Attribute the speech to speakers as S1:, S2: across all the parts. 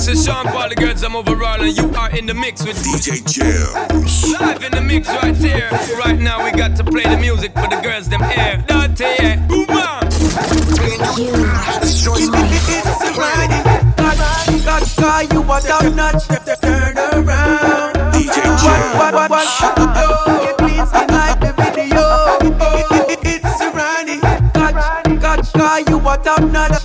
S1: This is Sean I'm overall, and you are in the mix with
S2: DJ Gems.
S1: Live in the mix right here. Right now, we got to play the music for the girls, them
S3: you notch. Turn around.
S2: DJ
S3: like the video. It's a you notch.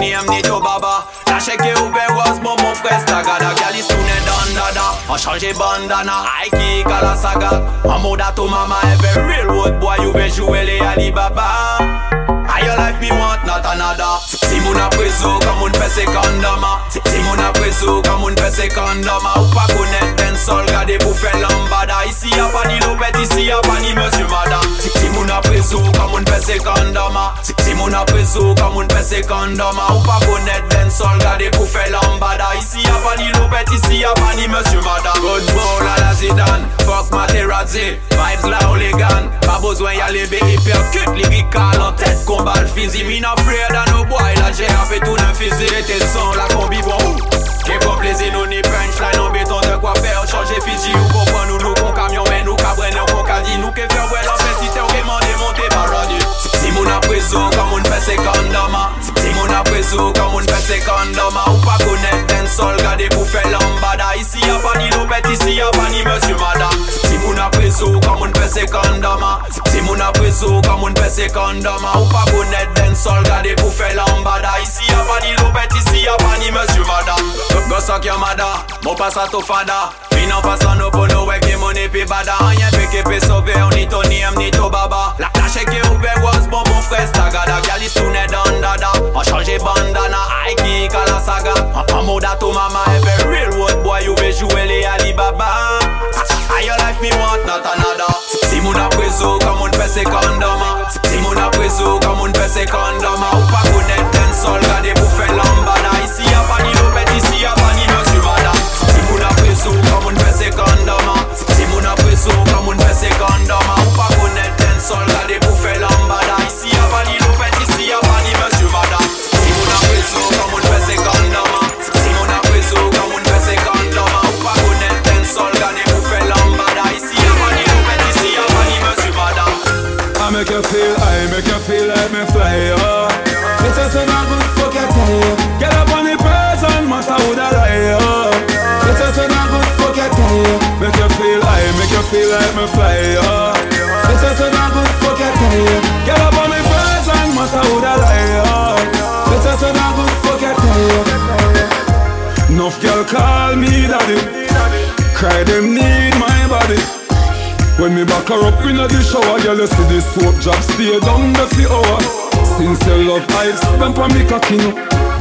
S4: ni em ni jo baba. La cheke ouve waz bon mon fres taga Da gali stune dan dada An chanje bandana Aiki kala saga. An moda to mama eve real road boy You Ouve jowe le Alibaba. A yo life mi want not another. Si moun aprezo Kan moun pese kandama Si moun aprezo Kan moun pese kandama Ou pa konet den sol gade pou fe lambada. Isi a pa ni lopet, isi a pa ni monsu madam Si moun aprezo Kan moun pese kandama moun aprezo Kan moun pe se kandama Ou pa konet den sol gade pou fe lambada. Isi a pa ni lopet, isi a pa ni monsieur madame. Good bowl a la zidan Fuck materazzi. Vibes la olegan. Pa bozwen yale be hiperkut e Lirikal. An tet kon bal fizi. Mi nan fre dan nou boy. La jè apè tou nan fizi. Ete son la kombi bon. Ou Ke pou plezi nou ni punchline An beton de kwa fè An chanje Fiji ou kompon nou Nou kon kamyon men Nou ka bren nou kon kadi. Nou ke fè wè lan fè Si te ou ke mande monte paradi moun aprezo Kan moun pese kandama. Ti moun aprezo Kan moun pese kandama. Ou pa konet den sol Gade pou fe lambada. Isi ya pa ni lopet Isi ya pa ni monsi mada. Ti moun aprezo Kan moun pese kandama. Ti moun aprezo Kan moun pese kandama. Ou pa konet den sol Gade pou fe lambada. Isi ya pa ni lopet Isi ya pa ni monsi mada. Gosak yo mada Mou pasa to fada Mi nan pasa no bono Weke moun epi bada. Anyen peke pe sove Ou ni to niem ni to baba. La kache ke ouve waz bon mon frère stagada Gal is tune dan dada An chanje bandana, Aiki kala saga. An an moda to mama every real road boy you ve jouer les Alibaba. A your life me want not another. Si moun aprezo kan moun pe se kondoma Si moun aprezo moun pe se kondoma
S5: me fly, oh It's just a good fuck you tell Get up on the person, matter who the lie, oh It's just a good fuck you tell you Enough girl call me daddy. Cry them need my body. When me back her up in the shower, girl, you see this soap drop stay down the fi Since your love eyes, spend on me cocky no.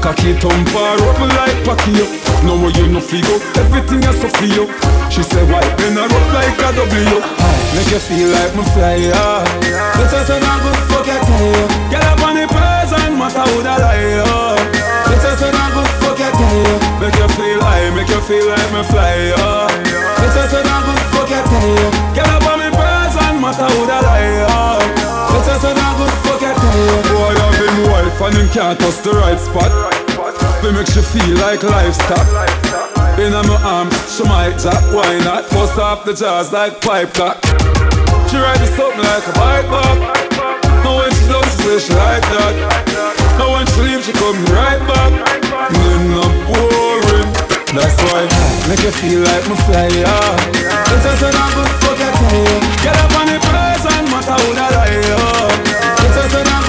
S5: Cocky thump her up like yo. Now where you no figure, everything is so for you. She say why bend her up like a W. Make you feel like me fly, yeah. But I say not good fuck you tell you. Get up on the person, matter who the lie. But I say not good fuck you tell you. Make you feel high, make you feel like me fly, yeah. But I say not good fuck you tell you. Get up on me person, matter who the lie. But I say not good fuck you tell you. Him can't touch the right spot. We make you feel like livestock. In my arms, she might drop, why not? Bust off the jaws like pipe cock. She ride the something like a bike pop. No when she does, she say she like that. No when she leave, she come right back. Then not boring. That's why make you feel like my flyer. It's just a good fuck I tell you. Get up on the present, matter who that I am. It's just a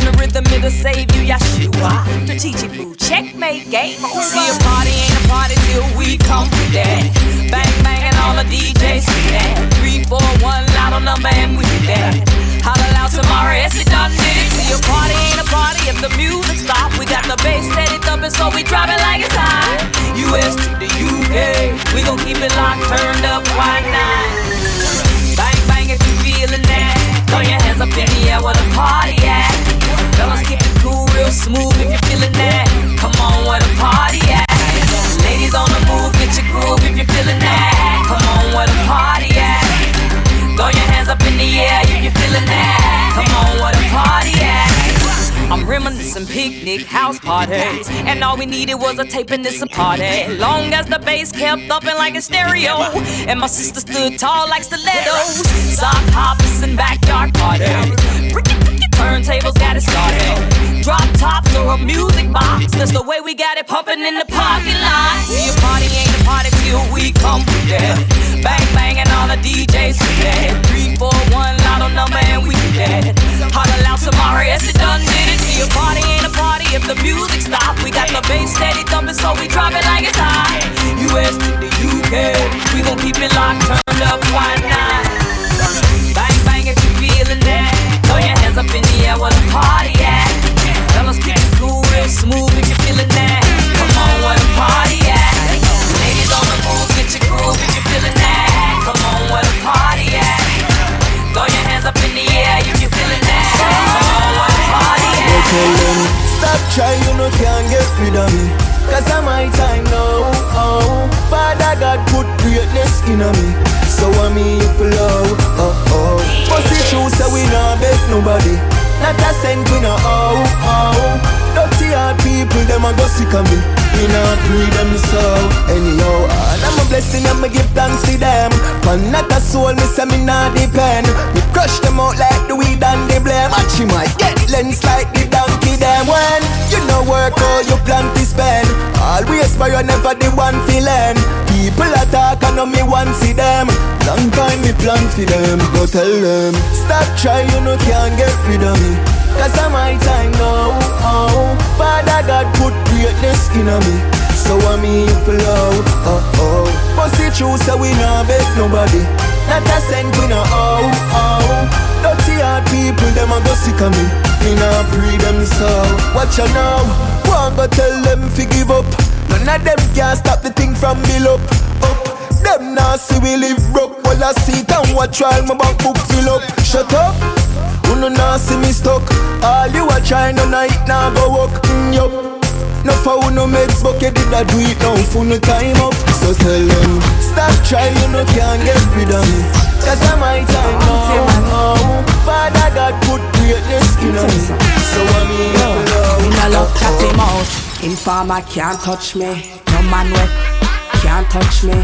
S6: In the rhythm, it'll save you, Yeshua. Strategic move, checkmate, game over. See, a party ain't a party till we come with that. Bang, banging all the DJs with that. Three, four, one, loud number, and we there. Holla loud tomorrow, yes, it done did it. See, a party ain't a party if the music stop. We got the bass steady thumping, so we drop it like it's hot. US to the UK, we gon' keep it locked, turned up, why not? Bang, bang if you feeling that. Throw your hands up in the air where the party at. Fellas, keep it cool, real smooth if you're feeling that. Come on, where the party at? Ladies on the move, get your groove if you're feeling that. Come on, where the party at? Throw your hands up in the air if you're feeling that. Come on, where the party at? I'm reminiscing picnic house parties, and all we needed was a tape and this a party. Long as the bass kept thumping like a stereo, and my sister stood tall like stilettos. Sock hoppers and backyard parties. Turntables got it started. Drop tops or a music box. That's the way we got it pumping in the parking lot. See, a party ain't a party till we come with that. Bang, bang, and all the DJs with that. Three, four, one, lotto number, and we dead. Holla loud yes, it done did it. See, a party ain't a party if the music stop. We got the bass steady thumping, so we drop it like it's hot. US to the UK, we gon' keep it locked, turned up, why not? Hands up in the air where the party at. Fellas, it cool, real smooth if you're feeling that. Come on, where the party at? Ladies on the move, get your groove if you're feeling that. Come on, where the party at? Throw your hands up in the air if you're feeling that. Come on, where the party at?
S7: Tell them, stop trying, you know can't get rid of me Cause I'm my time now, oh Father God put greatness in me So I me if love, The say we not beg nobody. Not a cent we no oh oh Dirty hard people, them a go sick of me. Me not pray them so Anyhow, and I'm a blessing and me give thanks to them. But not a soul, me say me not depend. Me crush them out like the weed and the blame. And she might get lens like the donkey them When you know work all you plan to spend Always but you never the one feeling. People attack and me want see them. Long time me plan for them Go tell them. Stop try you know can't get rid of me. Cause I'm my time now oh. Father God put greatness in me. So I me if love oh oh. But see true so we not beg nobody. Not a cent we no oh oh. Dirty hard people them a go sick of me Me not free them so. Watch you now One go tell them fi give up. None of them can stop the thing from build up. Up. Them now see we live broke. Well I see and watch while my bank book fill up. Shut up. You no nah see me stuck? All you a try no night now go walk. Mm, yup. No for who no makes but you did a do it now for no time up. So tell them Stop trying you no can't get rid of me. Cause I'm my time now. Father God put greatness in me So I mean love
S8: Me no love chat him out. Informer can't touch me. No man with can't touch me.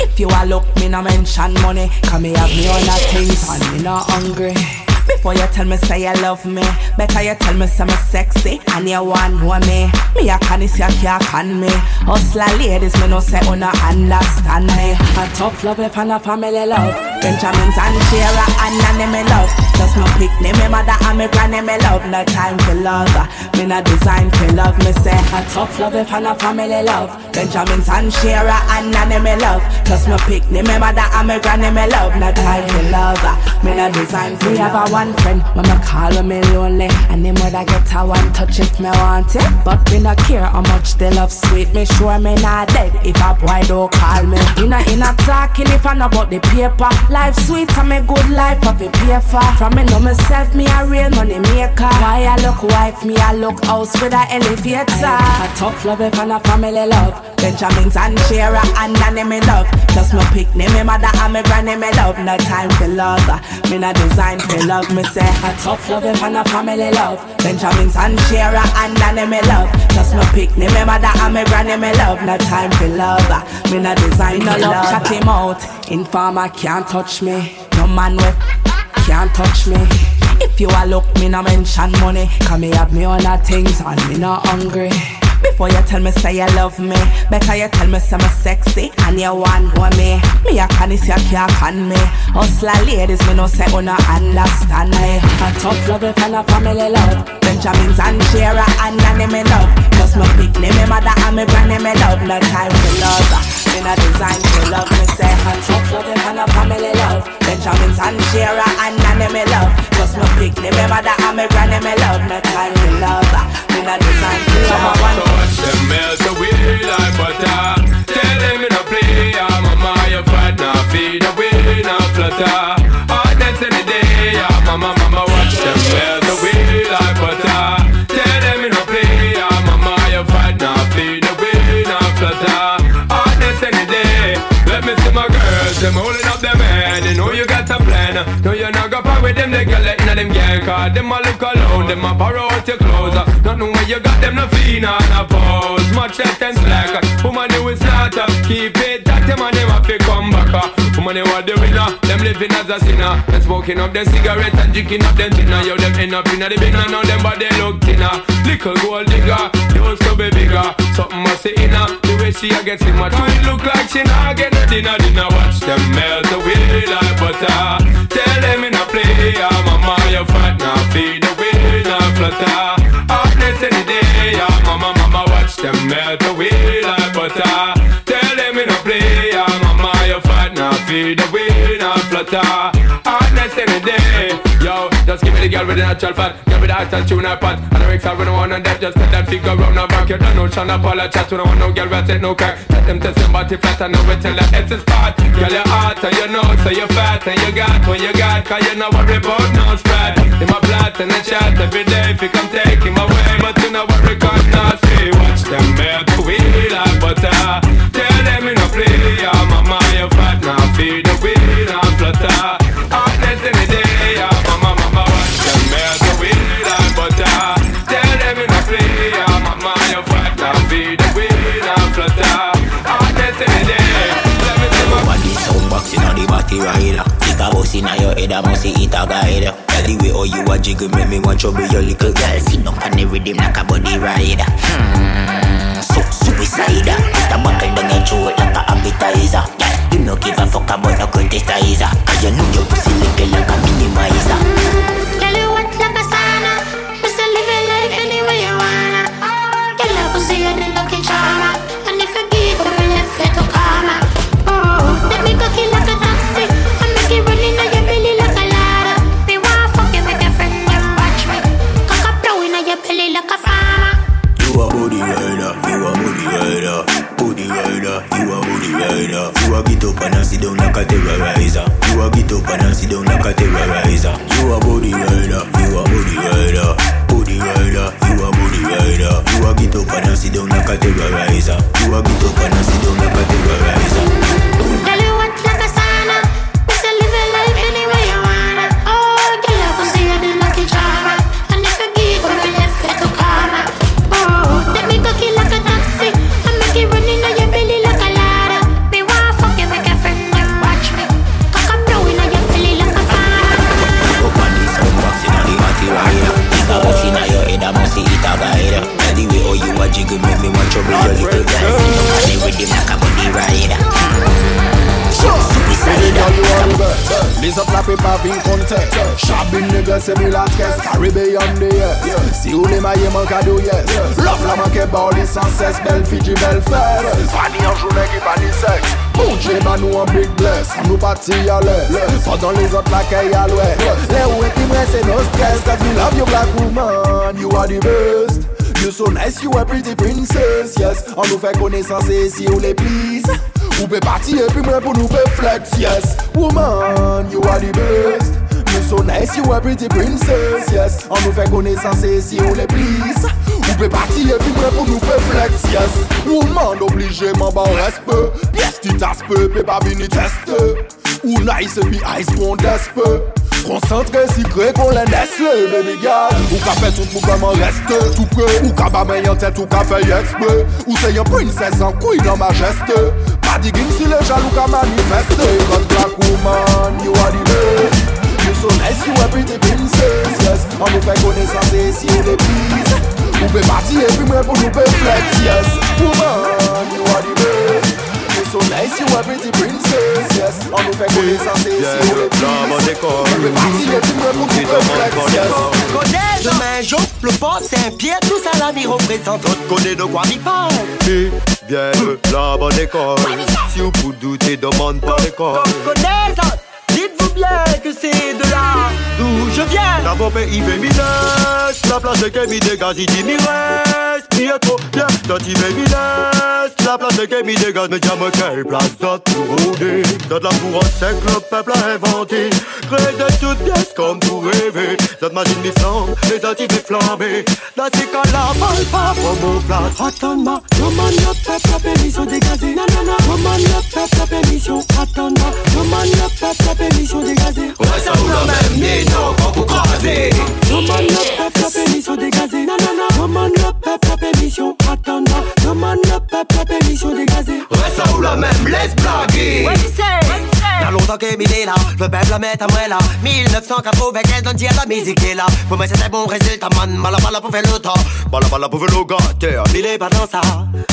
S8: If you a look, me no mention money. Cause me have me other things and me not hungry. Before you tell me say you love me, better you tell me say me sexy and you want know me. Me a can if you can't can me. Hustler ladies, me no say una understand me. A tough love if and a family love. Benjamins and Shira and Nanny me love. Just my picnic, me mother and me granny, me love. No time for love. Me not design for love. Me say a tough love if I'm a family love. Benjamin and Shara and Nanny, me love. Just my pick me my mother and me granny, me love. No time for love. Me not design for a one friend, when me call me lonely. And him would I get a one touch if me want it. But me not care how much they love sweet. Me sure me not dead if a boy don't call me. In a talking if I know about the paper. Life sweet and me good life of a pay for. From me know myself, me a real money maker. Why I look wife, me I look house with a elevator. A tough love if a family love. Benjamins and Shara and Nanny me love. Just my picnic, me mother and me granny me love. No time for love. Me not design for love. Me say a tough love if and a family love. Benjamins and Shara and Nanny me love. Just my picnic, me mother and me granny me love. No time for love. Ah. Me not design no love. Shut ah. him out. Informer can't touch me. No man with can't touch me. If you a look, me no mention money. Cause me have me own things and me not hungry. Before you tell me say you love me, better you tell me say me sexy and you want want me. Me a can if you can't can me. Hustler ladies, me no say una understand me. A tough love and a family love. Benjamins and Shara and Nanny me love. Just me pick me mother and me granny me love. No time for love. Me not design for love. Me say a tough love and a family love. Benjamins and Shara and Nanny me love. Just me pick me mother and me granny me love. No time for love. Me not design for love.
S1: Them melt away like butter. Tell them in a play, yeah, mama, you fat now, feed away now, flutter. Hardness in the day, yeah, mama, mama, watch them melt them holding up them head. You know you got a plan, no you're not gonna part with them, they get letting them gang card. Them a look alone, them a borrow out your clothes. Not know where you got them, no fee, nah, no pose. Much less than slack. Woman, slaughter. Keep it that them and them have to come back. uh. Woman, you are the winner. Them living as a sinner. And smoking up them cigarette and drinking up them dinner. Yo, them end up in the bin and now them body look thinner. Little gold digger, those to be bigger. Something must say inner. The way she a get in my twin look like she not get no dinner. Dinner watch them melt away like butter. Tell them in a play, natural fat, girl with the hot and tune her pot. And the Rex I don't want that, just tell them figure round her back. You don't know, Paula chat, we don't want no girl with take no crack. Let them test them body flat and now we tell her it's a spot. Girl, you hot and you know, so you fat and you got what you got, cause you know worry about no spread. In my plot and the chat every day, if you come take him away, but you know worry, cause not see. Watch them melt away like butter. Tell them in a play, yeah, mama, you fat now, feed the wheel and flutter. Uh, the
S9: rider. Kick a bus inna your head, I must see it a guide. Tell the way how you a jiggle, make me want trouble your little girl. Sit down on the rhythm like a body rider. Hmm, so suicider. Just a buckle down your throat like a appetizer. Yeah, you no give a fuck about no criticizer. Cause you know your pussy little like a minimizer.
S10: Konesanse si ou le please. Ou pe pati e pi mwen pou nou pe flex, yes. Woman, you are the best. You so nice, you a pretty princess, yes. An nou fè konesanse si ou le please. Ou pe pati e pi mwen pou nou pe flex, yes. Woman, oblige man ba respe Pièce ti taspe, pe pa bini teste Ou nice e pi ice kon despe Concentré si gré qu'on les Nestlé, baby girl. Ou ka fait tout pour comment rester tout près. Ou ka ba men yon tête ou ka fait exprès. Ou c'est yon princesse en queen en majesté Pas digging si les jaloux ka manifester Cause black woman, you are the best. You so nice, you a pretty princess, yes On nous fait connaissance et si on les please Ou pe parti et puis moi pour nous pe flex, yes. Woman, you are the best. You So nice you are pretty princess on fait décor
S11: Demain jour, le Tout ça la vie représente. L'autre côté de quoi? Parle?
S12: Viens, la bonne Si vous pouvez douter, demande pas l'école.
S11: Connaissance bien que c'est de là d'où je viens.
S12: La bombe il fait minus La place que mi dégage il dit mi reste Bientôt, bien, quand il fait minus La place que mi dégage mais dis-moi quelle place doit tout rôder Donne la pour sec le peuple a inventé Créé de toutes pièces comme pour rêver Cette machine mi flambe, les autres il fait flamber Dans ces cas-là, parle pas pour mon place.
S11: Attends-moi, comment le peuple a permission non, non, comment le peuple a permission Attends-moi, comment le peuple a permission
S13: sont dégazés. Ressemblent même Nino, beaucoup croisé.
S11: Demande le peuple permission dégazée. Nanana. Demande le peuple permission. Attends, demande le peuple permission
S13: dégazée. Ressemblent même les blagues.
S11: What you say? Y'a longtemps que Mille est là, le peuple met à moi là. 1995, on dit à la musique est là. Pour moi c'est un bon résultat man, mala mala pour faire le temps.
S12: Bala bala pour le gâteur.
S11: Mille est pas dans ça,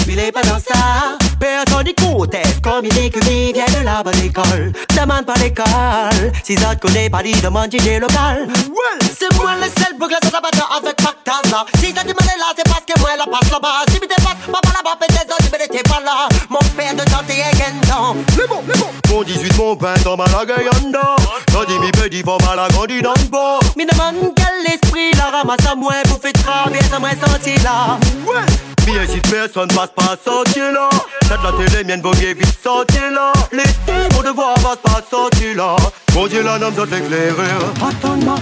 S11: Mille est pas dans ça. Personne n'écoute, comme il dit que vient de la bonne école. Demande pas l'école, si ça te connaît pas, dis demande DJ local. Ouais, c'est moi le seul boucle de la bataille avec Pactaz là Si ça te demande là, c'est parce que moi la passe là-bas. Si tu passes, papa là-bas, peut-être tu mais t'es pas là. Mon père de tante et Gendon
S12: Les bons, les bons Mon 18, mon 20 ans, malaga yanda T'as dit mi petit, faut mal grandi dans le
S11: Me demande quel esprit la ramasse à moi pour faire travailler ça moi senti là.
S12: Ouais. Mi incite personne passe pas sortir là Cette la télé mienne voguer vite sortir là L'été mon devoir va pas sortir là Mon Dieu la nomme doit l'éclairer
S11: Attends-moi,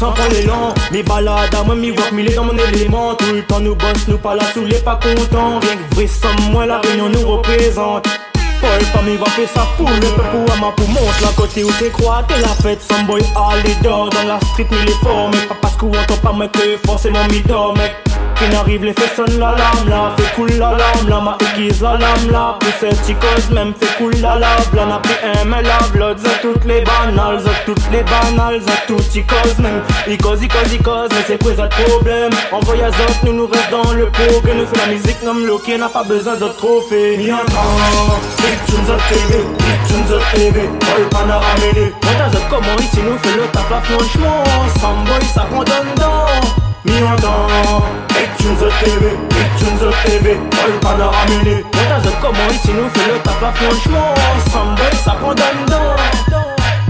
S13: la
S14: sans prendre l'élan, mes balades à moi, mi rock, mi dans mon élément. Tout le temps nous bosse, nous pas là sous les pas contents. Rien que vrai, sans moi, la réunion nous représente. Paul parmi va faire ça pour le peuple ou à ma pour montre la côté où t'es crois t'es la fête. Some boy all les dehors dans la street mais les forts mais pas parce qu'on entend pas mec que forcément mi dort mec. Fin arrive les fait sonne l'alarme là. Fait cool l'alarme là Ma aiguise la lame là. Pour cette chicose même fait cool la lave. Là n'a plus un mais toutes les banals, à toutes les banals, à toutes y cause même. Y cause, y cause, y cause, mais c'est quoi ça problème? En voyage, nous nous restons dans le pot, que nous fait la musique, non, loqué, n'a pas besoin de trophée. Mi attends, Victims of TV, Victims of TV, Paul Panaramélé. Montage de comment ici nous fait le taf là, franchement, Samboy, ça prend dedans. Mi entend Victims of TV, Victims of TV, Paul Panaramélé. Montage de comment ici nous fait le taf là, franchement, Samboy, ça prend dedans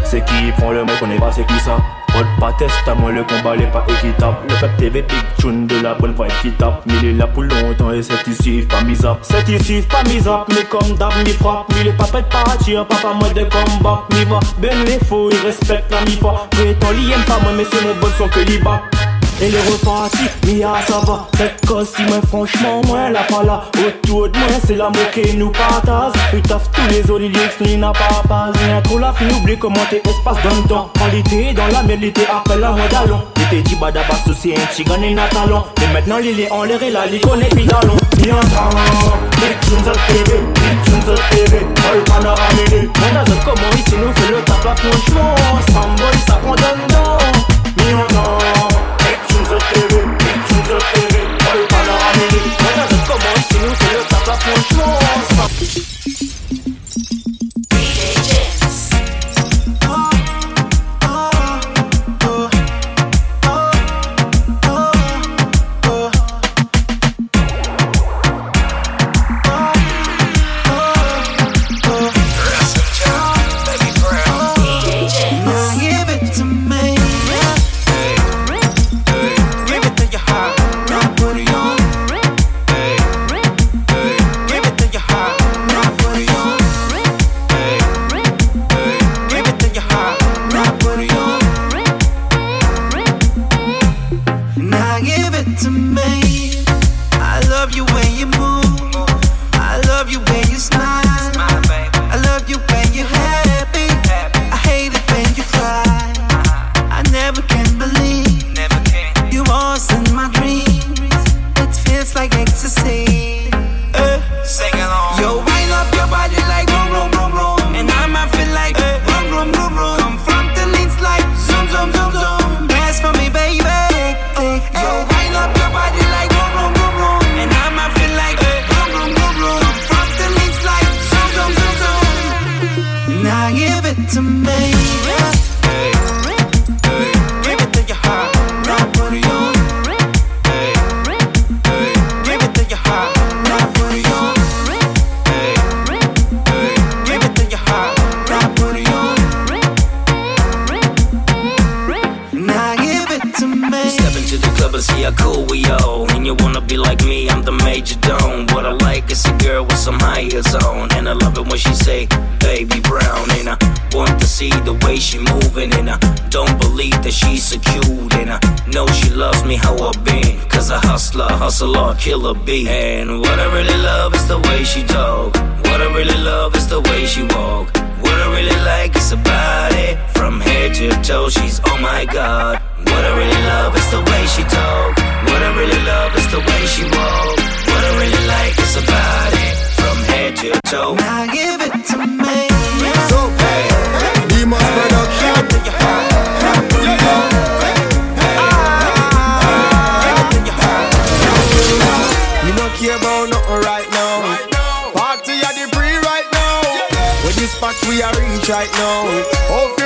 S14: c'est qui prend le mot, on est pas c'est qui ça? Rôle pas test, à moi le combat n'est pas équitable. Le peuple TV big de la bonne voix qui tape il est là pour longtemps et c'est ici pas mis up. C'est ici pas mis up, mais comme d'hab mi frappe il est pas prêt partir, papa moi de combat. Mi va, ben les faux, il respecte la mi pas Prétend il aime pas moi mais c'est notre bonne son que l'y bat E le reparti, mi a sa va. Sek si, men franchement, mwen la pala Otou de mwen c'est la mou nous nou pataz E taf tou les oli lyrics nou ina papaz Nyen tro la fin oublie comment t'es. Espace dans dan Kan li te dan la mer li te apel la mwen dalon Li te di bada baso se en chigan el natalon E metnan la li konen pi dalon Mi an TV, big tunes TV Ol pana amene, mwen le tap Comme on se nous to me. Step into the club and see how cool we are, And you wanna
S15: be like me, I'm the major dome. What I like is a girl with some high heels on. And I love it when she say, baby brown. And I want to see the way she moving. And I don't believe that she's secured. cute. And I know she loves me how I've been. Cause I hustler, hustler, killer bee. And what I really love is the way she talk. What I really love is the way she walk. What I really like is her body. From head to toe, she's oh my god. What I really love is the way she talk. What I really love is the way she walk. What I really like is her body. From head to toe.
S16: Now give it to me.
S17: So, Demons Production. We don't care about nothing right now. Party at the pre right now. With this spot we are reach right now. How feel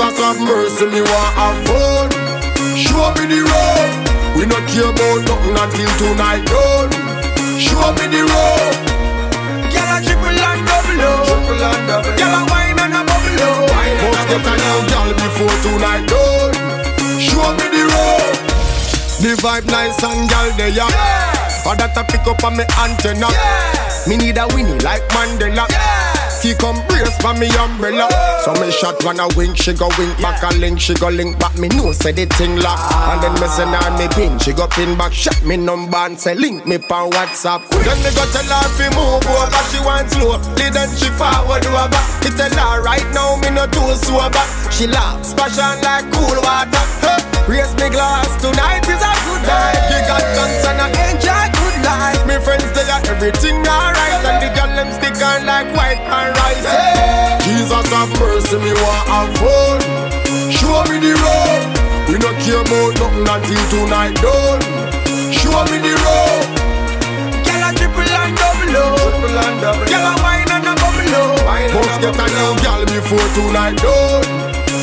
S17: Jesus have mercy, me want have fun. Show me the road. We not care about nothing until tonight done. Show me the road. Girl a triple and double up. Triple and double. Girl a wine and a bubble up. Must get a new girl before tonight done. Show me the road. The vibe nice and girl they ya. For that I pick up on me antenna. Me need a winnie like Mandela. He come brace for me umbrella. So me shot when I wink, she go wink back a link, she go link back. Me know say the thing lock. And then me send her me pin, she go pin back, shot me number and say link me pa WhatsApp. Then me go tell her fi move over, she want slow. Then she forward over. Me tell her right now me no too sober. She laugh, splash on like cool water. Hey, raise me glass tonight is a good night. You got guns and I good life. Me friends they are everything alright, and the girl them stick on like white and rice. Hey, Jesus have mercy, me want have fun. Show me the road. We no care about nothing until tonight done. Show me the road. Girl a triple and double up. Triple and double. Girl a wine and a bubble up. Must get a new girl before tonight done.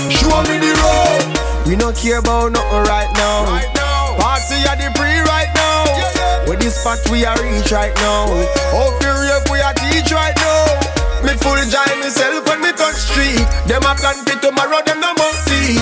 S17: Show me the road. We no care about nothing right now. Right now. Party at the pre right now. With this spot we are reach right now. How feel we are teach right now. Me full joy myself when me touch street. Them a plan for tomorrow, them no must see.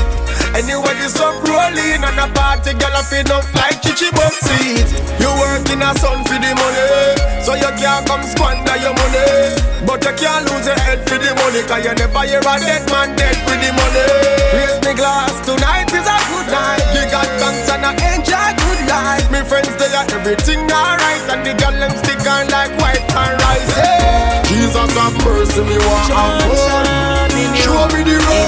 S17: Anyway, this up rolling and a party, girl a feed up like chichi bus seat. You work in a sun for the money, so you can't come squander your money. But you can't lose your head for the money, cause you never hear a dead man dead for the money. Raise me glass, tonight is a good night. You got thanks and I enjoy good life. Me friends, they are everything alright, and the girl them stick on like white and rice. Hey. Jesus have mercy, me want fun. Show me the road.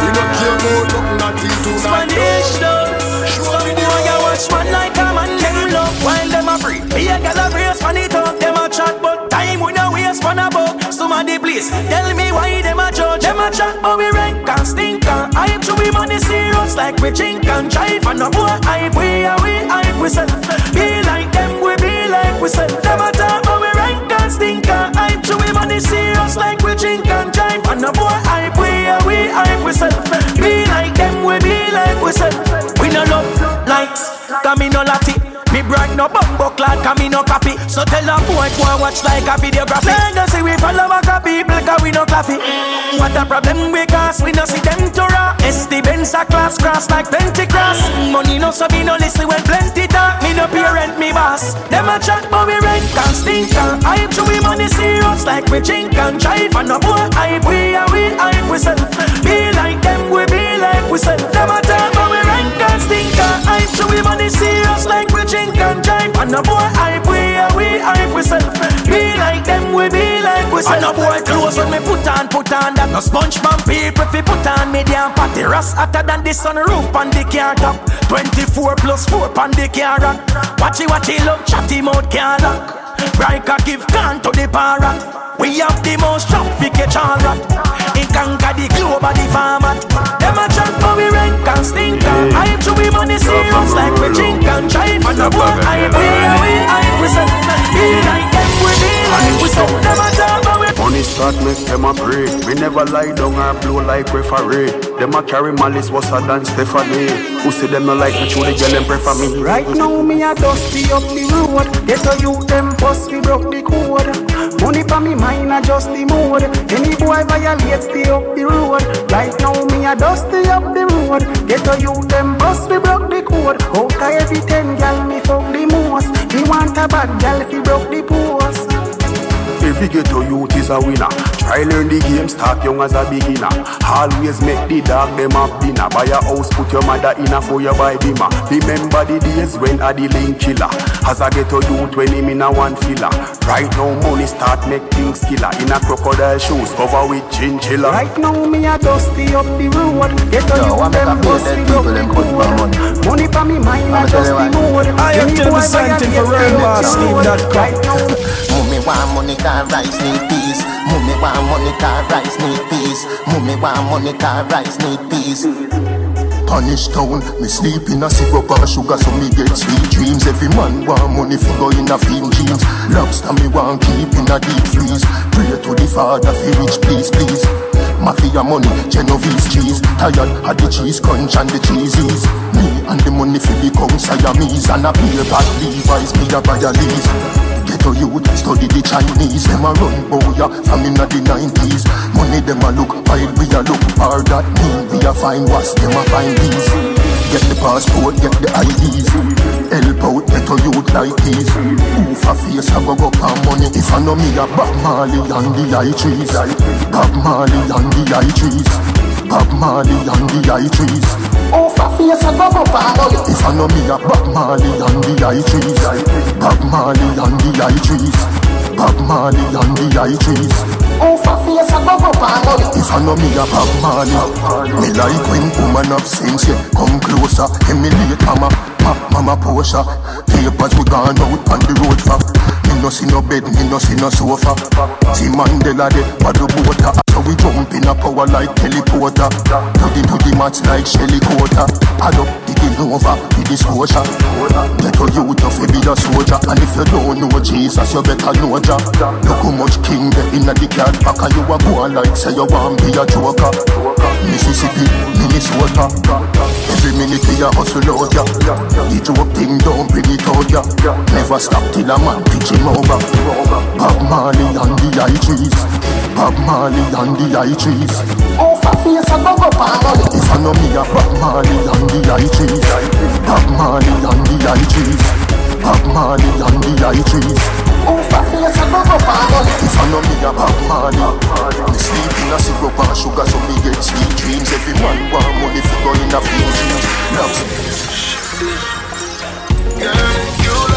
S17: We don't care about nothing until tonight.
S18: Spanish though. Some boy a watch man like a man them love while them a free. Be a gal a brace man it up, them a chat but time we no waste man a buck. Somebody please tell me why them a judge. Them a chat but we rank and stink and hype. So we money serious like we chink and jive and no boy hype. We a we hype we self. Be like them we be like we self. Them a talk but we rank and stink and hype. So we money serious like we chink and jive and no boy hype. We a we hype we self. Be like them we be like we self. We no love likes, cause me no lati. Me brag no bumbo clad, cause me no copy. So tell a boy go and watch like a videography. Legacy we follow a people, cause we no coffee. What a problem we cause, we no see them to raw. SD Benz a class cross like Pentecost. Money no so me no listen when plenty talk. Me no parent, me boss. Them a chat but we rent and stink and hype. We money serious like we chink and jive. And no boy hype, we are we hype we self. Be like them, we be like we self. Them a talk but we rank and stink and hype. So we money serious like we chink and jive. And no boy hype, we are we hype we self. Be like them, we be like we self. And no boy clothes when me put on, put on that. No sponge man people fi put on me damn party. Ras hotter than the sunroof on the car top. 24 plus 4 on the car rack. Watchy watchy love chatty mouth car lock. Riker give can to the parrot. We have the most traffic a rat. Conquer the globe of the format. Them a chat for we rank and stink and hype to we money serious like we drink and jive. And the boy hype we we hype we say. Be like them we be like we say. Them a talk but we
S19: Money start make them a pray. We never lie down or blow like referee. Them a carry malice worse than Stephanie. Who see them no like me, true the girl them prefer me.
S20: Right now me a dusty up the road Get a youth them bust we broke the code Money for me mind a just the mood. Any boy violate stay up the road. Right now me a dusty up the road. Get a youth them bust we broke the code. Cause every ten gal me fuck the most? Me want a bad gal he broke the post
S19: Every ghetto youth is a winner. Try learn the game, start young as a beginner. Always make the dog them have dinner. Buy a house, put your mother in a for you buy dimmer. Remember the days when I the link killer. As a ghetto youth when him in a one filler. Right now money start make things killer. In a crocodile shoes cover with chinchilla.
S20: Right now me a dusty up the road Ghetto
S21: Yo,
S20: youth
S21: I make
S20: them
S21: a pay
S20: bust
S21: dead
S20: me
S21: people,
S20: up
S21: them
S20: the
S21: put my money.
S20: Money pa me mind
S21: I'ma
S20: a
S21: tell
S20: just
S21: you
S20: the
S21: why.
S20: mode
S1: I am
S20: Any
S1: to the
S20: boy
S1: Santi
S20: violate
S1: for real
S20: the
S1: boss. Steve.com.
S20: Right now
S21: Mummy want money car rice need peas. Mummy want money car rice need peas. Mummy want money car rice need peas. Punish town, me sleep in a syrup and sugar so me get sweet dreams. Every man want money for go in a film jeans. Lobster me want keep in a deep freeze. Pray to the father fi rich please please. Mafia money, Genovese cheese. Tired of the cheese crunch and the cheesies Me and the money fi become Siamese And a beer bag Levi's me a buy a lease Ghetto youth study the Chinese. Them a run oh, boya from inna the 90s Money them a look while we a look. Hard at me We a find what's them a find these Get the passport, get the IDs Help out ghetto youth like these. Oof a face a go go on money. If I know me a Bob Marley and the high trees. Bob Marley and the high trees. Bob Marley and the high trees Oof a face a go go on money If I know me a Bob Marley and the high trees. Bob Marley and the high trees. Bob Marley and the high trees. Oof a face a go go on money If I know me a Bob Marley. Me like when woman have sense yeah. Come closer, emulate mama. Pop mama Porsche Papers we gone out on the road for Me no see no bed, me no see no sofa. See Mandela de, but the water So we jump in a power like teleporter To the to the match like Shelly Quarter. Add up the with the Scotia Get a youth of be a soldier. And if you don't know Jesus, you better know Jah Look how much king there in the cat pack. And you a go like say you want be a joker. Mississippi, Minnesota. Every minute we a hustle out ya. The joke thing don't bring it out ya. Never stop till a man pitch him over. Bob Marley and the high trees Bob Marley and the high trees. Oh, for face a go go pan If I know me a Bob Marley and the high trees. Bob Marley and the high trees. Bob Marley and the high trees. Oh, for face a go go pan If I know me a Bob Marley Me sleep in a syrup and sugar so me get sweet dreams. Every man want money for go in a few dreams. Love
S22: Girl, if you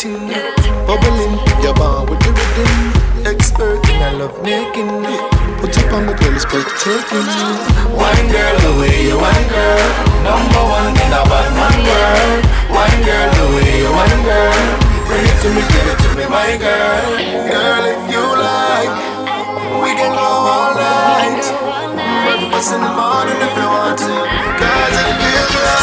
S22: thing. Bubbling, you're born with the rhythm. Expert in I love making. Put up on the girl, it's breathtaking. Wine girl, the way you wine girl. Number one in a bad man world. Wine girl, the way you wine girl. Bring it to me, give it to me, my girl. Girl, if you like, we can go all night. Breakfast in the morning if you want to. Cause it feels right.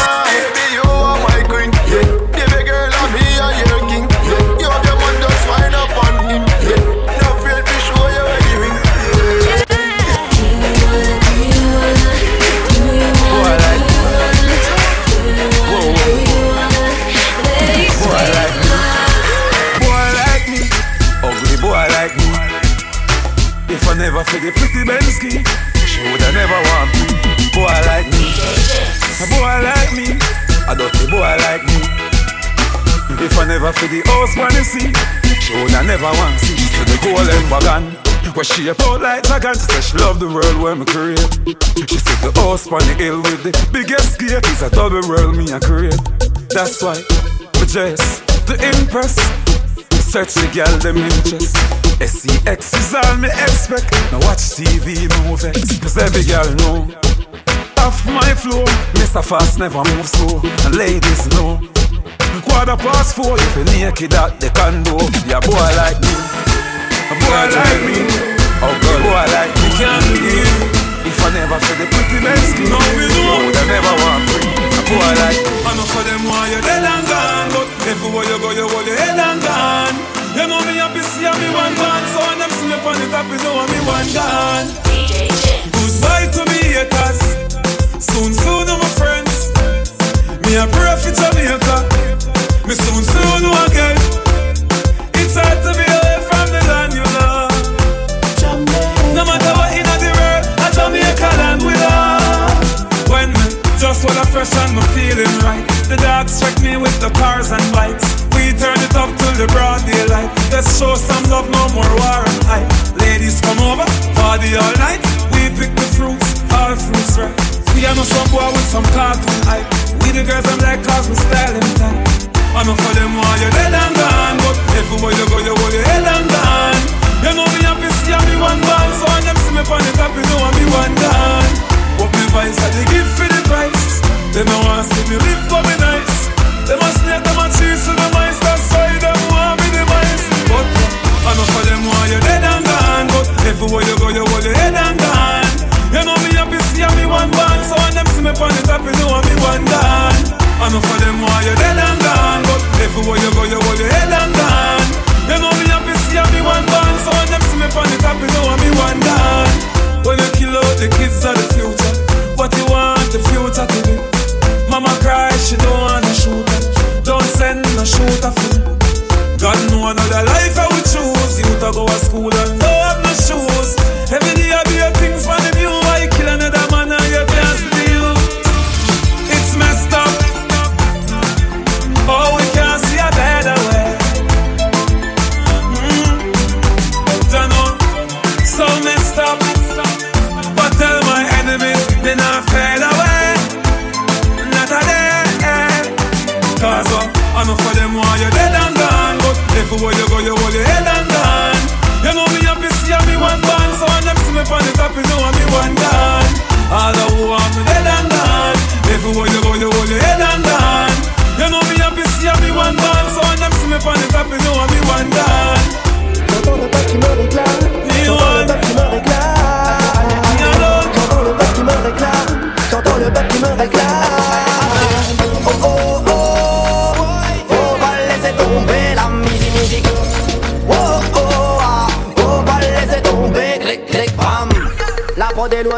S1: The golden wagon. Where she out like dragon, said she love the world where me create. She said the house on the hill with the biggest gate is a double world me a create. That's why we dress to impress. Search the girl them interest. SEX is all me expect. Now watch TV movies, cause every girl know. off my floor, Mr. Fast never move slow. And ladies know. Quarter past four, if you naked at the condo, yeah, boy like me. A boy like me. Oh, girl, boy like me can't believe. If I never feel the pretty men's skin, no, we know. Would I never want me. A boy like me.
S5: I know for them why you're dead and gone, but everywhere you go, you hold your head and gone. You know me happy see me one gone, so when them see me on the top, you know me one gone. Goodbye to me haters, soon soon my friends. Me a pray for Jamaica, me soon soon again. It's hard to be away just wanna fresh and me feeling right, the dogs check me with the cars and bikes. We turn it up till the broad daylight. Let's show some love, no more war and hype. Ladies come over, party all night. We pick the fruits, all fruits right. We are no some boy with some cartoon hype. We the girls I'm like cause we styling tight. I know for them why you're dead and gone, but everywhere you go you hold your head and gone. You know me happy see me one band, so when them see me on the top, you know I'm me one done. What me vice I they give for the price. They don't want see me live for me nice. They must snake them and cheese to the mice, that's why them want me the mice. But I know for them why you're dead and gone, but everywhere you go you hold your head and gone. You know me happy see me one band, so when them see me on the top, you know me one done. I know for them why you're dead and gone, but everywhere you go you hold your head and gone. You know me happy see me one band, so when them see me on the top, you know me one done. When you kill out the kids of the future, what you want the future to be? Mama cry, she don't wanna shoot. Don't send no shooter me. God know another life I would choose. You to go to school and don't have no shoes. Every day I do things for the view. You kill another man and you can't youth? It's messed up. Oh, we can't see a better way. Mm. Don't know. So messed up. But tell my enemies they not fade Everywhere you go, you hold your head and gone. You know me happy see me one band. So when them see me on the top, you know me one done. All the who want me dead and gone. Everywhere you go, you hold your head and gone. You know me happy see me one band. So when them see me on the top, you know me one done.
S23: J'entends le bac qui me réclame. J'entends le bac qui me réclame. Le bac qui me réclame. Qui me réclame.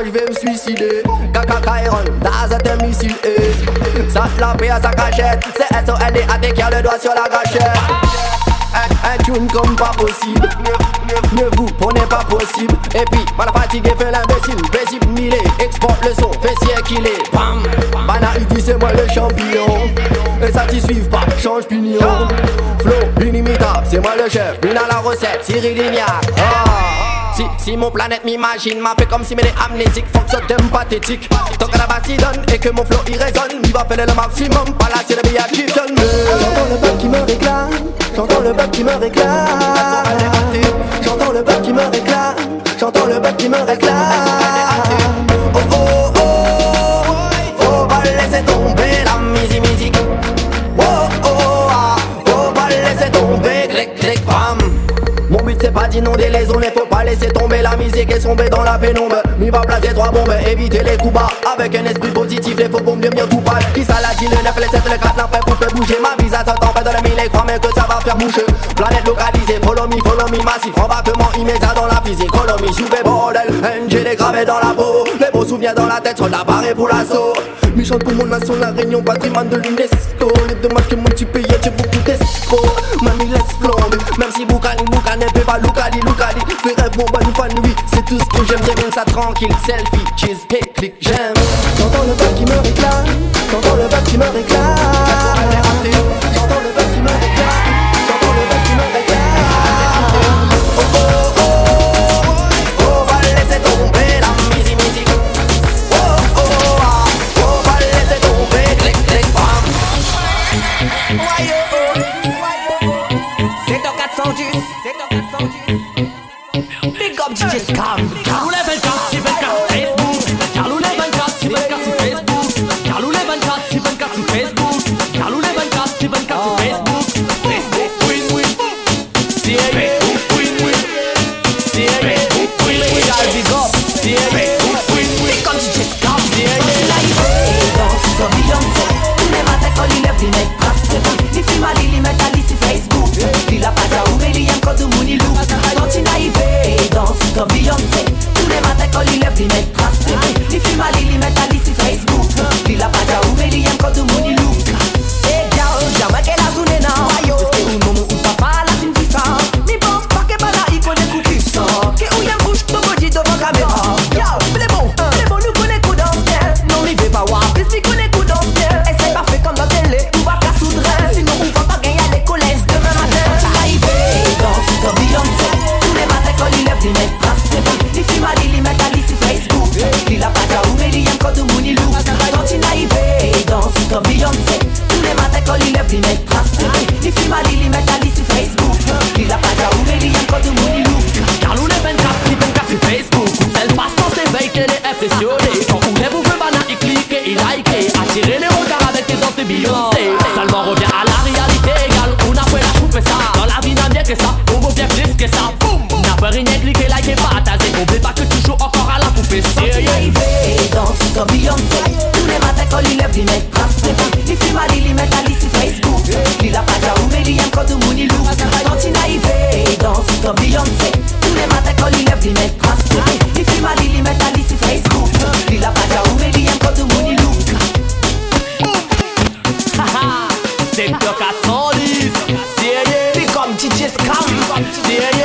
S23: Je vais me suicider. Kaka Kairon, Daz est un missile. eh. Ça la paye à sa cachette. C'est S-O-L-D-A-T qui a le doigt sur la gâchette. Un, un tune comme pas possible. Ne vous prenez pas possible. Et puis, mal fatigué, fait l'imbécile. Paisible, mille exporte le son, fait sier qu'il est. Bam, Bana, dit c'est moi le champion. Et ça t'y suive pas, change pignon. Flow, inimitable, c'est moi le chef. Mina la recette, Cyril Lignac. Ah. Si, mon planète m'imagine, m'a fait comme si est amnésique, thème pathétique. Tant que la basse donne et que mon flow y résonne, il va faire le maximum, pas c'est le billard qui donne. J'entends le bac qui me réclame, j'entends le bac qui me réclame. J'entends le bac qui me réclame, j'entends le bac qui me réclame. Oh oh oh, faut pas laisser tomber la musique. D'inonder les zones, faut pas laisser tomber la musique et tomber dans la pénombre. Mi va placer trois bombes, éviter les coups bas. Avec un esprit positif, les faux bombes bien tout pas. Qui ça la dit le 9, les 7, le 4, l'enfer pour faire bouger. Ma visa tempête dans le mille et crois mais que ça va faire boucher. Planète localisée, follow me, follow me, massif. Embarquement immédiat dans la physique. Follow me, souvé bordel. NG les gravés dans la peau. Les beaux souvenirs dans la tête, soldats barrés pour l'assaut. Michel pour mon nation, la réunion, patrimoine de l'UNESCO. Les dommages que mon petit pays a tué beaucoup d'escrocs. Mamie laisse flamber, même si Boukani, peut pas Loukali, Loukali. Fais rêve, mon bonne fan, oui, c'est tout ce que j'aime. J'aime ça tranquille, selfie, cheese, click, j'aime. J'entends le bac qui me réclame, j'entends le bac qui me réclame.
S24: Scam.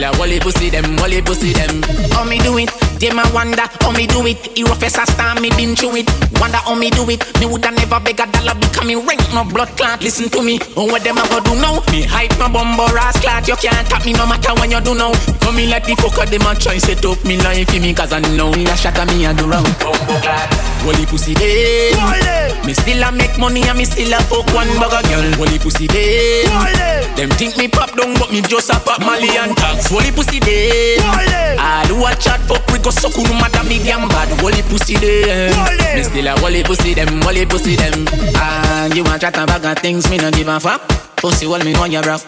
S15: Still a pussy them, holy pussy them. How me do it? Them a wonder how me do it. He rough as a star, me been through it. Wonder how me do it. Me woulda never beg a dollar because me rank no blood clot. Listen to me, oh what them a go do now? Me hype my bumbo ass clot. You can't tap me no matter when you do now. Come me like the fucker them a try set up me life for me cause I know ya shatter me a do wrong. Bumbo clot. Holy pussy eh. day. Me still a make money and me still a fuck one bugger girl. Holy pussy eh. day. Them think me pop down but me just a pop Mali and tags. Holy pussy eh. day. All who a chat fuck we go suck no matter me damn bad. Holy pussy day. Me still a holy pussy them, holy pussy them. Ah, you want chat about got things me no give a fuck. Pussy hold me know you rock.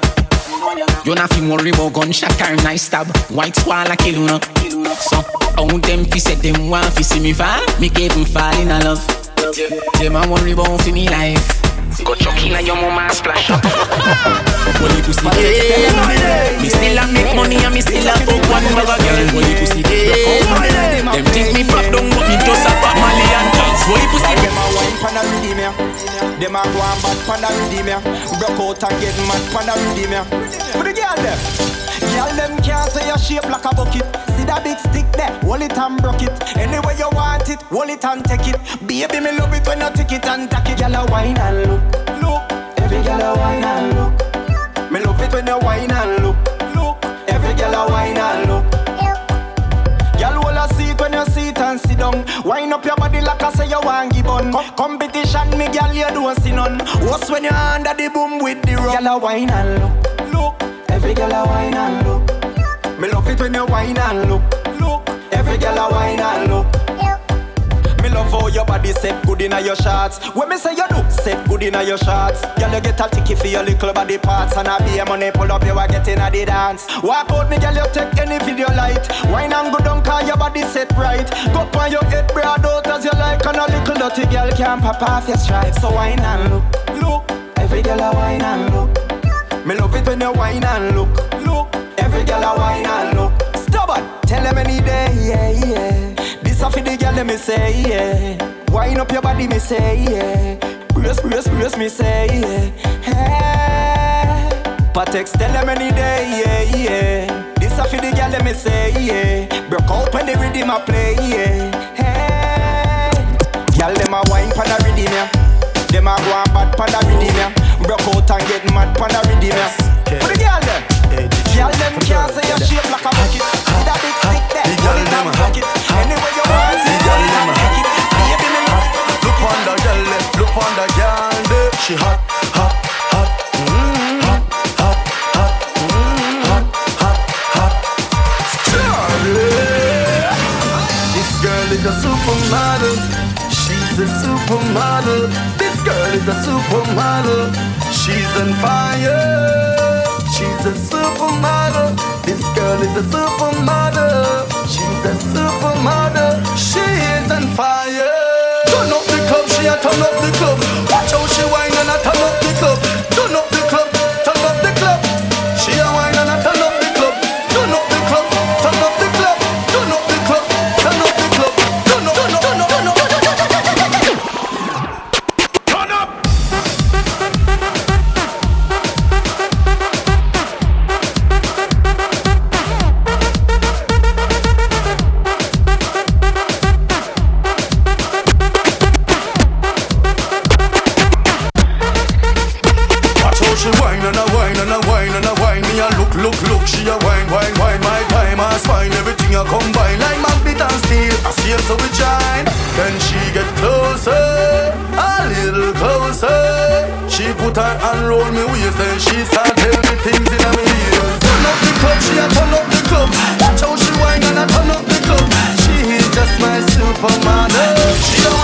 S15: You not feel worry about gunshot or nice stab. White squall a kill you no. So, how them fi say them want fi see me fall? Me gave them fall in a love. Them a worry about fi me life. Go chuck in a your mama splash up. Holy pussy day. Me still a make money and me still a fuck one bugger girl. Holy pussy day. Them think me pop down but me just a pop Mali and tags. Holy pussy
S25: Them a wine pan a rhythm ya. Them a go and bad pan a rhythm ya. Broke out and get mad pan a rhythm ya. For the girl them. Girl them can't say your shape like a bucket. That big stick there, hold it and broke it. Anyway you want it, hold it and take it. Baby me love it when you take it and take it. Girl a wine and look, look. Every girl a wine and look. Me love it when you wine and look, look. Every girl a wine and look. Hold a seat when you sit and sit down. Wind up your body like I say you want give on. Com- competition, me girl, you don't see none. What's when you're under the boom with the rum? Girl, a wine and look, look. Every girl a wine and look. Me love it when you wine and look, look. Every girl a wine and look. Me love how your body set good inna your shots. When me say you do, set good inna your shots. Girl, you get a ticket for your little body parts, and I be a money pull up, you a get inna the dance. Walk out, me girl, you take any video light. Wine and go down, cause your body set right. Go on your head, broad out as you like, and a little dirty girl can pop off your stripes. So wine and look, look. Every girl a wine and look. Me love it when you wine and look, look. Every girl a wine and look. Stubborn, tell them any day, yeah, yeah. This a for the girl, let me say, yeah. Wine up your body, me say, yeah. Brace, brace, brace, me say, yeah. Hey. Patex, tell them any day, yeah, yeah. This a for the girl, let me say, yeah. Broke out when the rhythm
S3: a play, yeah. Hey. Girl, them a wine pon the rhythm, yeah. Them a go and bad pon the rhythm, yeah. Broke out and get mad pon the rhythm, yeah. Put the girl them. Girl, them can't say your shape like a bucket. See that big stick there? Hold it and break it. Anyway you want it, hold it and take it. Baby, me
S26: Look on the girl, eh, look on the girl, eh. she hot, hot, hot, hot, hot, hot, hot, hot, hot. This girl is a supermodel. She's a supermodel. This girl is a supermodel. She's on fire. She's a supermodel. This girl is a supermodel. She's a supermodel. She is on fire. Turn up the club, she a turn up the club. Watch how she whine and a turn up the club. Turn up Whine and a whine and a whine and a whine. Me a look, look, look. She a whine, whine, whine. My time a spine. Everything a combine like magnet and steel. I see her so we join. Then she get closer, a little closer. She put her hand round me waist and she start tell me things in me ears. Turn up the club, she a turn up the club. Watch how she whine and a turn up the club. She is just my supermodel. She a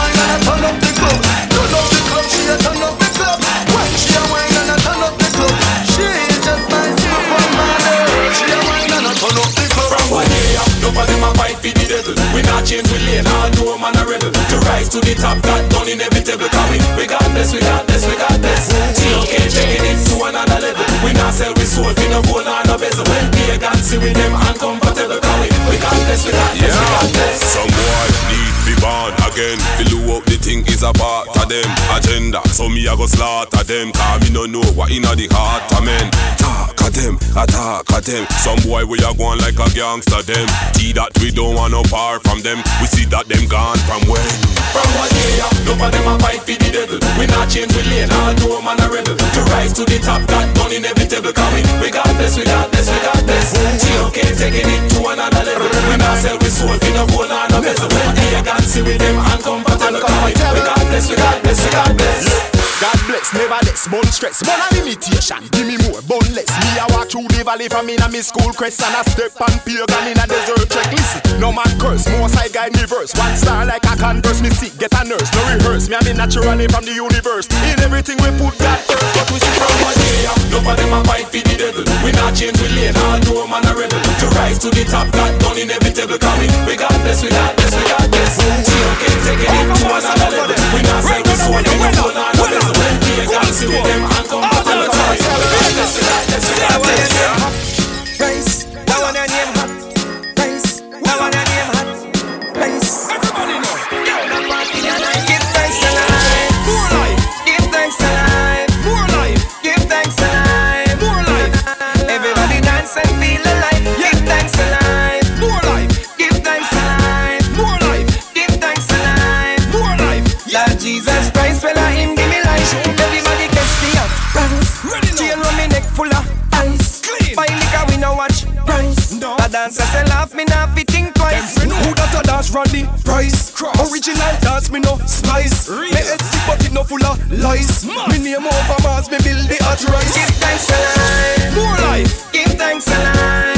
S4: not change we no man a rebel. To rise to the top, that done inevitable. Coming, we got this, we got this, we got this. TOK taking it to another level. We not sell we we no gold on a bezel. When pagans see with them uncomfortable. Coming, we got this, we got this, we got this.
S27: Some boy need be born again. Fill up the thing is a part of them agenda. So me I go slaughter them. Cause me no know what inna the heart of men. Talk at them, attack at them. Some boy we are going like a gangster them. See that we don't want no part from them. We see that them gone from when.
S4: From one day up, no for them a fight for the devil. We not change we lane, all no man a rebel. To rise to the top, that done inevitable. Coming, we got this, we got this, we got this. TOK taking it to another level. We not sell we soul, we no gold a bezel. When pagans see with them uncomfortable. Coming, we got this, we got this, we got this.
S28: God bless, never less, bun stress, bun a limitation. Give me more, bun less. Me a walk through the valley from in a me school crest and a step on pagan in a desert check. Listen, no man curse, more side guide me verse. One star like a converse, me sick, get a nurse, no rehearse. Me a me naturally from the universe. In everything we put God first, but we see from one day up.
S4: No for them a fight for the devil. We not change we lane, all no man a rebel. To rise to the top, that done inevitable. Coming, we got this, we got this, we got this. TOK taking it to another level. We not sell we soul, we gold on a bezel. When pagans see with them uncomfortable. Coming, we got this, we got this, we got this.
S3: A dancer say laugh me not fit think twice. Who that a dance run the price? Original dance me no spice. Me head sick but it no full of lies. Me name over Mars me build the hot rise. Give thanks to life. More life. Give thanks to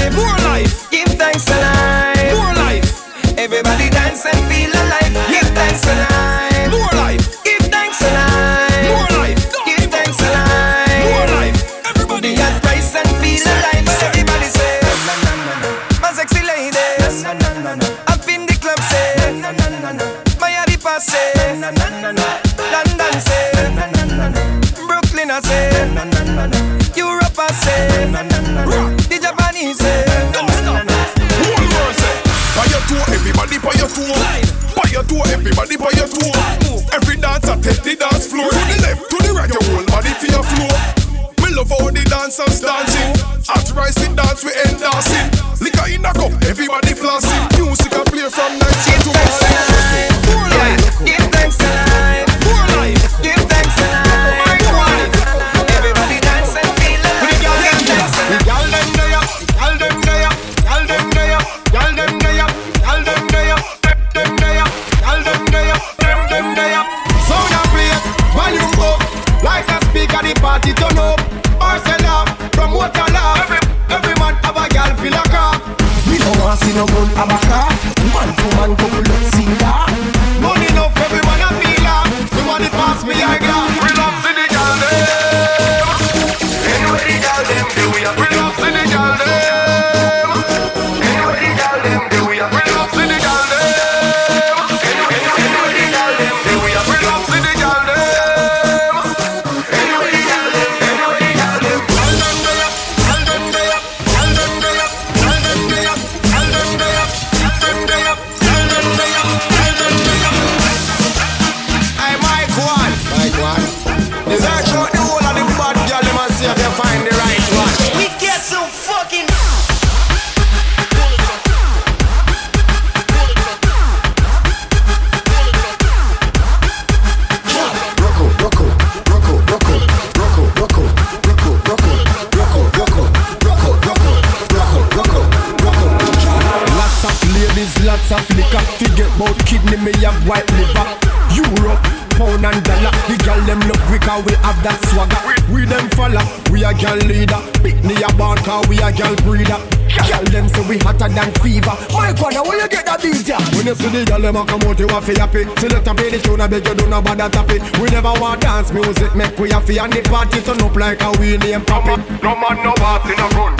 S17: them a come out, you a fi happy. Select a the tune, I beg you do not bother tap it. We never want dance music, make we fi and the party turn up like a we name pop it.
S10: No man, no boss in a gun.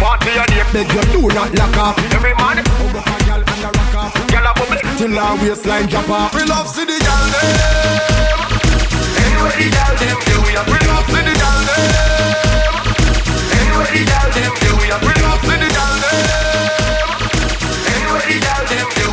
S10: Party a day.
S17: Beg you do not lock off.
S10: Every man.
S17: Hug a girl and a rock off.
S10: Girl a bubble.
S17: Till our waistline drop off.
S10: We love see the girl them. Anyway the girl them do we have. We love see the girl them. Anyway the girl them do we have. We love see the girl them. Anyway the girl them